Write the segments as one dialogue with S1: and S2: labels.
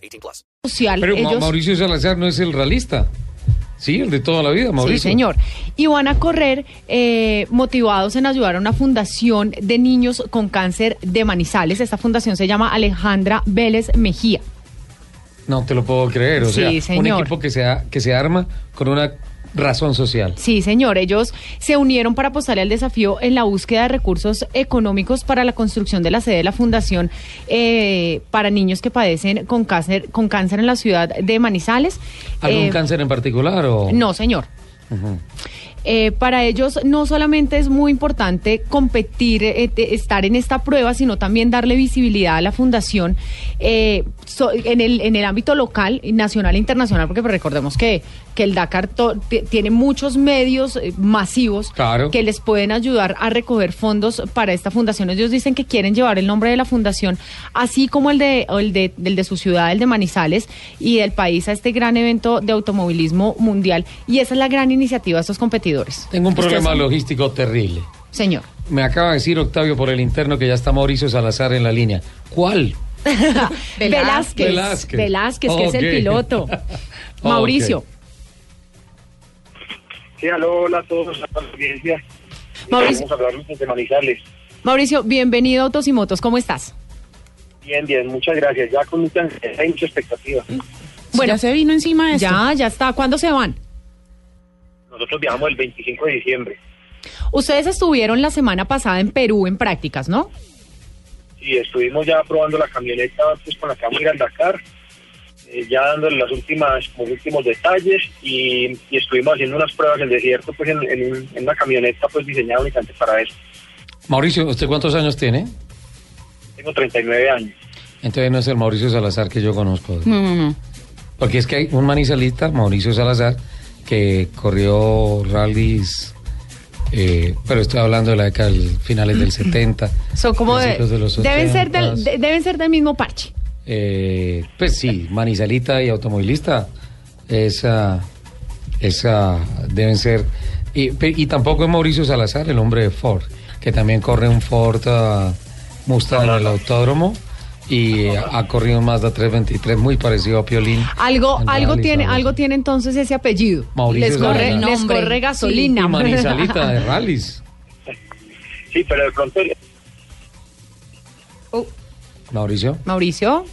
S1: 18 plus.
S2: social.
S3: Pero
S2: ellos-
S3: Mauricio Salazar no es el realista. Sí, el de toda la vida, Mauricio.
S2: Sí, señor. Y van a correr eh, motivados en ayudar a una fundación de niños con cáncer de Manizales. Esta fundación se llama Alejandra Vélez Mejía.
S3: No te lo puedo creer. O
S2: Sí,
S3: sea, un
S2: señor.
S3: equipo que se, ha- que se arma con una razón social.
S2: Sí, señor. Ellos se unieron para apostarle al desafío en la búsqueda de recursos económicos para la construcción de la sede de la fundación eh, para niños que padecen con cáncer, con cáncer en la ciudad de Manizales.
S3: ¿Algún
S2: Eh,
S3: cáncer en particular? O...
S2: No, señor. Eh, para ellos no solamente es muy importante competir, eh, estar en esta prueba, sino también darle visibilidad a la fundación eh, so- en, el, en el ámbito local, nacional e internacional, porque pues, recordemos que, que el Dakar tiene muchos medios eh, masivos
S3: Claro.
S2: que les pueden ayudar a recoger fondos para esta fundación. Ellos dicen que quieren llevar el nombre de la fundación, así como el de, el de, del de su ciudad, el de Manizales, y del país a este gran evento de automovilismo mundial. Y esa es la gran iniciativa de estos competidores.
S3: Tengo un problema logístico terrible.
S2: Señor.
S3: Me acaba de decir Octavio por el interno que ya está Mauricio Salazar en la línea. ¿Cuál?
S2: Velázquez.
S3: Velázquez.
S2: Velázquez, que es el piloto. Mauricio.
S4: Sí, aló, hola a todos, a la audiencia.
S2: Mauricio.
S4: Vamos a hablar de Manizales.
S2: Mauricio, bienvenido a Autos y Motos. ¿Cómo estás?
S4: Bien, bien, muchas gracias. Ya con mucha, hay mucha expectativa.
S2: Bueno,
S5: ya se vino encima de esto.
S2: ya, ya está. ¿Cuándo se van?
S4: Nosotros viajamos el 25 de diciembre.
S2: Ustedes estuvieron la semana pasada en Perú en prácticas, ¿no?
S4: Y estuvimos ya probando la camioneta pues, con la que vamos a ir al Dakar, eh, ya dándole las últimas, los últimos detalles y, y estuvimos haciendo unas pruebas en el desierto pues en, en, un- en una camioneta pues diseñada únicamente para eso.
S3: Mauricio, ¿usted cuántos años tiene?
S4: Tengo 39 años.
S3: Entonces no es el Mauricio Salazar que yo conozco.
S5: No, no, no.
S3: Porque es que hay un manizalista, Mauricio Salazar, que corrió rallies, eh, pero estoy hablando de la década del- finales del 70.
S2: Son como de,
S3: los
S2: deben ser del
S3: 80s.
S2: de- deben ser del mismo parche.
S3: Eh, pues sí, manizalita y automovilista, esa, esa deben ser. Y, pe- y tampoco es Mauricio Salazar, el hombre de Ford, que también corre un Ford ah, Mustang en el autódromo y ha corrido un Mazda 323 muy parecido a Piolín.
S2: Algo, algo tiene,
S3: algo
S2: tiene entonces ese apellido.
S3: Mauricio
S2: les corre, les corre gasolina.
S3: Y manizalita de rallies.
S4: Sí, pero de pronto
S2: Oh,
S3: Mauricio.
S2: Mauricio.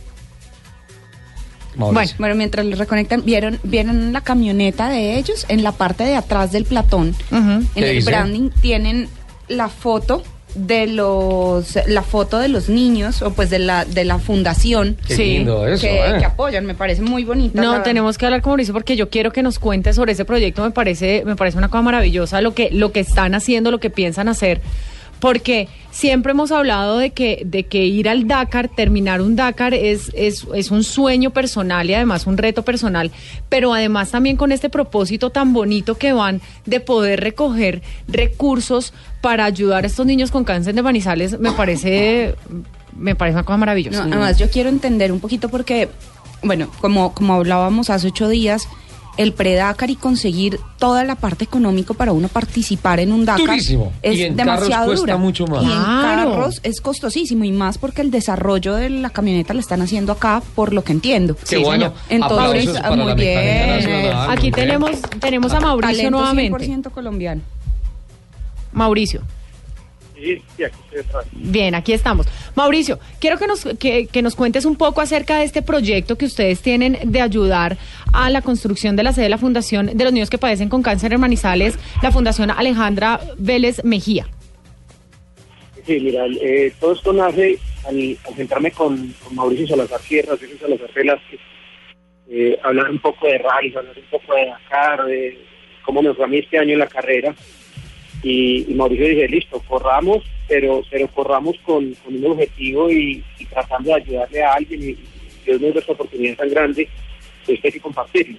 S3: Mauricio.
S5: Bueno, mientras los reconectan, ¿vieron, ¿vieron la camioneta de ellos? En la parte de atrás del platón,
S2: Ujú.
S5: en
S3: ¿Qué
S5: el
S3: dice?
S5: branding, tienen la foto de los la foto de los niños o pues de la de la fundación
S3: Qué
S2: sí,
S3: lindo eso,
S5: que,
S3: ¿eh?
S5: que apoyan me parece muy bonita
S2: No,
S5: la-
S2: tenemos que hablar con Mauricio porque yo quiero que nos cuente sobre ese proyecto. Me parece, me parece una cosa maravillosa lo que, lo que están haciendo, lo que piensan hacer. Porque siempre hemos hablado de que, de que ir al Dakar, terminar un Dakar es, es, es un sueño personal y además un reto personal, pero además también con este propósito tan bonito que van de poder recoger recursos para ayudar a estos niños con cáncer de manizales, me parece, me parece una cosa maravillosa.
S5: No, además yo quiero entender un poquito porque, bueno, como, como hablábamos hace ocho días, el pre-Dakar y conseguir toda la parte económica para uno participar en un Dakar
S3: Durísimo.
S5: es
S3: Y en
S5: demasiado
S3: cuesta
S5: dura.
S3: mucho más.
S5: Y en
S2: Claro.
S5: carros es costosísimo y más porque el desarrollo de la camioneta lo están haciendo acá, por lo que entiendo.
S3: Qué
S2: Sí,
S3: bueno.
S2: señor.
S5: Entonces,
S3: Aplausos para
S5: muy
S3: la
S5: bien.
S3: Nacional,
S2: Aquí
S3: muy bien.
S2: tenemos, tenemos a Mauricio
S5: Talento
S2: nuevamente.
S5: 100% colombiano.
S2: Mauricio.
S4: Sí, sí, aquí estoy detrás.
S2: Bien, aquí estamos. Mauricio, quiero que nos, que, que nos cuentes un poco acerca de este proyecto que ustedes tienen de ayudar a la construcción de la sede de la Fundación de los Niños que Padecen con Cáncer en Manizales, la Fundación Alejandra Vélez Mejía.
S4: Sí, mira, eh, todo esto nace al, al sentarme con, con Mauricio Salazar Sierra, Mauricio Salazar Velázquez, eh, hablar un poco de rally, hablar un poco de Dakar, de cómo me fue a mí este año en la carrera. Y, y Mauricio dije, listo, corramos, pero pero corramos con, con un objetivo y, tratando de ayudarle a alguien y, Dios nos esta oportunidad tan grande, pues hay que compartirlo.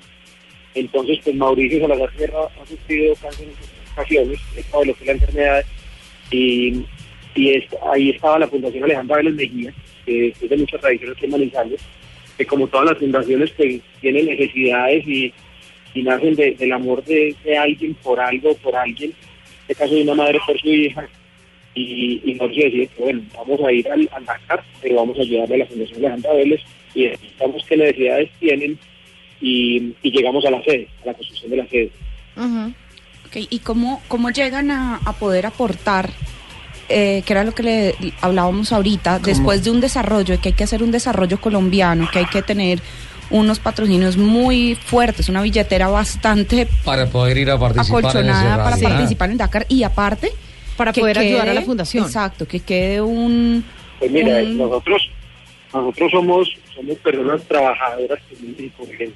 S4: Entonces, pues Mauricio Salazar Sierra ha sufrido cáncer en ocasiones, que es la enfermedad, y, y es- ahí estaba la Fundación Alejandra Vélez Mejía, que es de mucha tradición aquí en que como todas las fundaciones pues tienen necesidades y, nacen de- del amor de, de alguien por algo, por alguien, en este caso de una madre por su hija, y, y Mauricio decide que bueno, vamos a ir al, al Dakar, pero vamos a ayudarle a la Fundación Alejandra Vélez y necesitamos qué necesidades tienen y, y llegamos a la sede, a la construcción de la sede.
S2: Ujú.
S5: Ok, ¿Y cómo, cómo llegan a, a poder aportar, eh, que era lo que le hablábamos ahorita, después de un desarrollo, de que hay que hacer un desarrollo colombiano, que hay que tener unos patrocinios muy fuertes, una billetera bastante
S3: Para poder ir a participar en
S5: acolchonada para
S3: rally. Ah.
S5: participar en Dakar y aparte
S2: Para
S5: que
S2: poder ayudar a la fundación.
S5: Exacto, que quede un
S4: Pues mira,
S5: un-
S4: nosotros nosotros somos somos personas trabajadoras corrientes.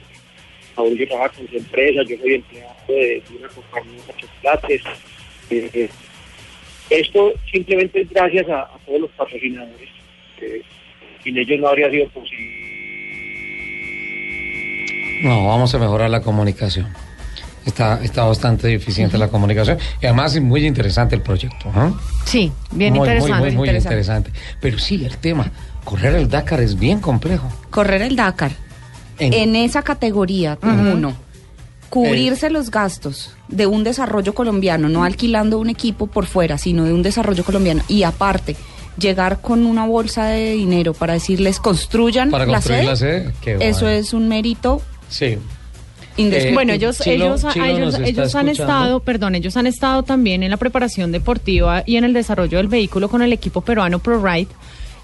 S4: Mauricio trabaja con su empresa, yo soy empleado de, de una compañía de chocolates. Eh, eh, esto simplemente es gracias a, a todos los patrocinadores. que sin ellos no habría sido posible.
S3: No, vamos a mejorar la comunicación. Está, está bastante deficiente la comunicación. Y además es muy interesante el proyecto. ¿ah?
S2: Sí, bien
S3: muy,
S2: interesante.
S3: Muy, muy, muy
S5: interesante.
S3: interesante. Pero sí, el tema, correr el Dakar es bien complejo.
S5: correr el Dakar
S3: En-
S5: en, esa categoría, uno, cubrirse los gastos de un desarrollo colombiano, no alquilando un equipo por fuera, sino de un desarrollo colombiano. Y aparte, llegar con una bolsa de dinero para decirles construyan
S3: Para
S5: la sede,
S3: la sede,
S5: eso
S3: bueno.
S5: es un mérito
S3: Sí. Eh,
S2: Bueno, ellos,
S3: Chilo-
S2: ellos,
S3: Chilo
S2: ellos, ellos han estado, perdón, ellos han estado también en la preparación deportiva y en el desarrollo del vehículo con el equipo peruano ProRide,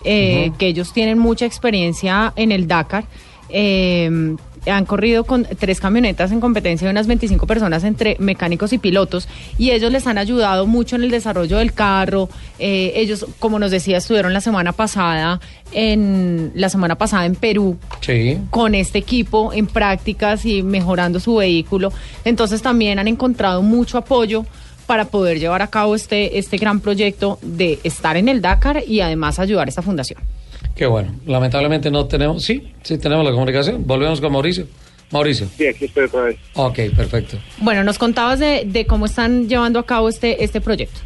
S2: eh, que ellos tienen mucha experiencia en el Dakar. Eh, han corrido con tres camionetas en competencia de unas 25 personas entre mecánicos y pilotos y ellos les han ayudado mucho en el desarrollo del carro. Eh, ellos, como nos decía, estuvieron la semana pasada en la semana pasada en Perú
S3: Sí.
S2: con este equipo en prácticas y mejorando su vehículo. Entonces también han encontrado mucho apoyo para poder llevar a cabo este, este gran proyecto de estar en el Dakar y además ayudar a esta fundación.
S3: Qué bueno. Lamentablemente no tenemos. Sí, sí tenemos la comunicación. Volvemos con Mauricio. Mauricio.
S4: Sí, aquí estoy otra vez.
S3: Ok, perfecto.
S2: Bueno, nos contabas de, de cómo están llevando a cabo este, este proyecto.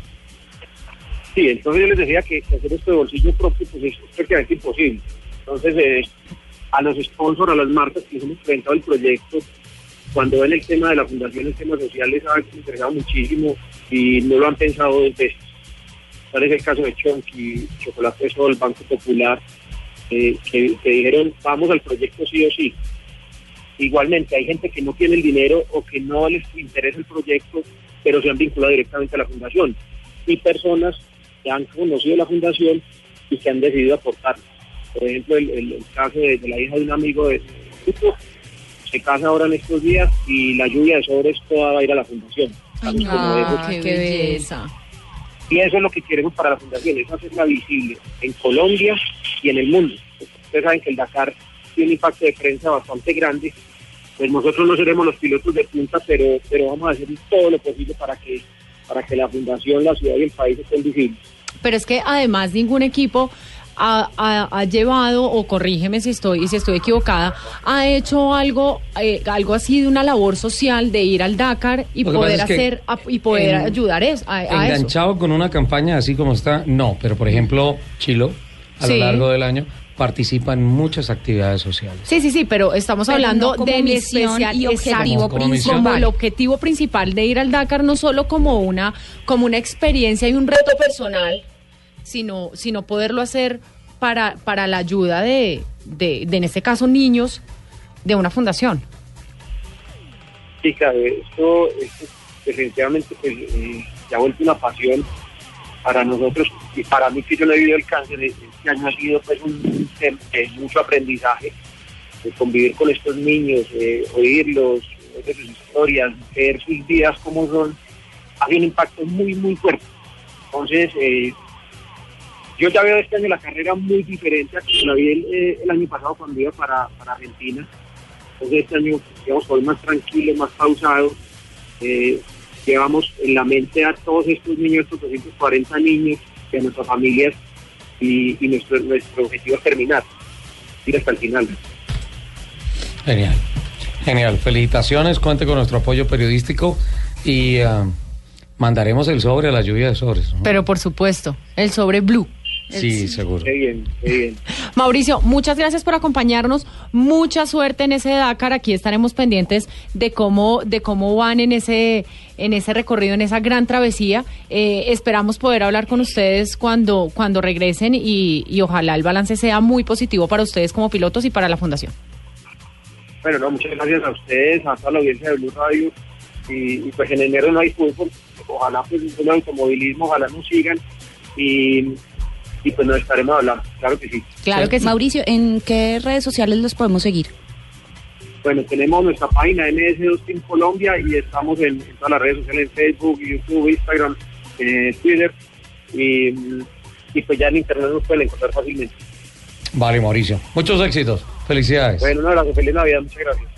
S4: Sí, entonces yo les decía que, hacer esto de bolsillo propio pues es prácticamente imposible. Entonces, eh, a los sponsors, a las marcas que les hemos presentado el proyecto, cuando ven el tema de la fundación, el tema social, les ha interesado muchísimo y no lo han pensado dos veces. Tal es el caso de Chonky, Chocolate Sol, Banco Popular, eh, que, que dijeron, vamos al proyecto sí o sí. Igualmente, hay gente que no tiene el dinero o que no les interesa el proyecto, pero se han vinculado directamente a la fundación. Y personas que han conocido la fundación y que han decidido aportar. Por ejemplo, el, el- el caso de, de la hija de un amigo de grupo, se casa ahora en estos días y la lluvia de sobres toda va a ir a la fundación. Como esos.
S2: qué belleza.
S4: Y eso es lo que queremos para la fundación, es hacerla visible en Colombia y en el mundo. Ustedes saben que el Dakar tiene un impacto de prensa bastante grande. Pues nosotros no seremos los pilotos de punta, pero, pero vamos a hacer todo lo posible para que, para que la fundación, la ciudad y el país estén visibles.
S2: Pero es que además ningún equipo ha, ha- ha llevado, o corrígeme si estoy, si estoy equivocada, ha hecho algo, eh, algo así de una labor social de ir al Dakar y poder
S3: pasa es que
S2: hacer ap- y poder
S3: en-
S2: ayudar es- a, a eso.
S3: Enganchado con una campaña así como está, no. Pero por ejemplo, Chilo, a
S2: Sí.
S3: lo largo del año, participa en muchas actividades sociales.
S2: Sí, sí, sí, pero estamos
S5: Pero
S2: hablando
S5: no
S2: del
S5: misión
S2: especial
S5: y objetivo
S3: Como- misión.
S2: como el objetivo principal de ir al Dakar no solo como una como una experiencia y un reto personal, sino sino poderlo hacer para para la ayuda de, de, de, en este caso niños de una fundación.
S4: Sí, claro, esto, esto definitivamente pues, eh, ya ha vuelto una pasión para nosotros y para mí que yo no he vivido el cáncer, este año ha sido pues un tema de mucho aprendizaje, de convivir con estos niños, eh, oírlos, oír sus historias, ver sus vidas como son, ha sido un impacto muy, muy fuerte. Entonces, eh, yo ya veo este año la carrera muy diferente a como la vi el, eh, el año pasado cuando iba para, para Argentina. Entonces este año, digamos, hoy más tranquilo, más pausado. Eh, llevamos en la mente a todos estos niños, estos 240 niños, y a nuestras familias, y, y nuestro, nuestro objetivo es terminar, ir hasta el final.
S3: Genial. Genial. Felicitaciones, cuente con nuestro apoyo periodístico y ah, mandaremos el sobre a la lluvia de sobres. ¿no?
S2: Pero por supuesto, el sobre blue.
S3: Sí, seguro.
S4: Qué bien, qué bien.
S2: Mauricio, muchas gracias por acompañarnos. Mucha suerte en ese Dakar. Aquí estaremos pendientes de cómo, de cómo van en ese, en ese recorrido, en esa gran travesía. Eh, esperamos poder hablar con ustedes cuando, cuando regresen y, y ojalá el balance sea muy positivo para ustedes como pilotos y para la fundación.
S4: Bueno, no, muchas gracias a ustedes, a toda la audiencia de Blue Radio. Y, y, pues en enero no hay fútbol. Ojalá pues el automovilismo, ojalá nos sigan. Y, y pues nos estaremos hablando, claro que sí.
S2: Claro que sí.
S5: Mauricio, ¿en qué redes sociales los podemos seguir?
S4: Bueno, tenemos nuestra página MS2 Team Colombia y estamos en, en todas las redes sociales, en Facebook, YouTube, Instagram, eh, Twitter. Y, y pues ya en internet nos pueden encontrar fácilmente.
S3: Vale, Mauricio. Muchos éxitos. Felicidades.
S4: Bueno, un abrazo, feliz Navidad, muchas gracias.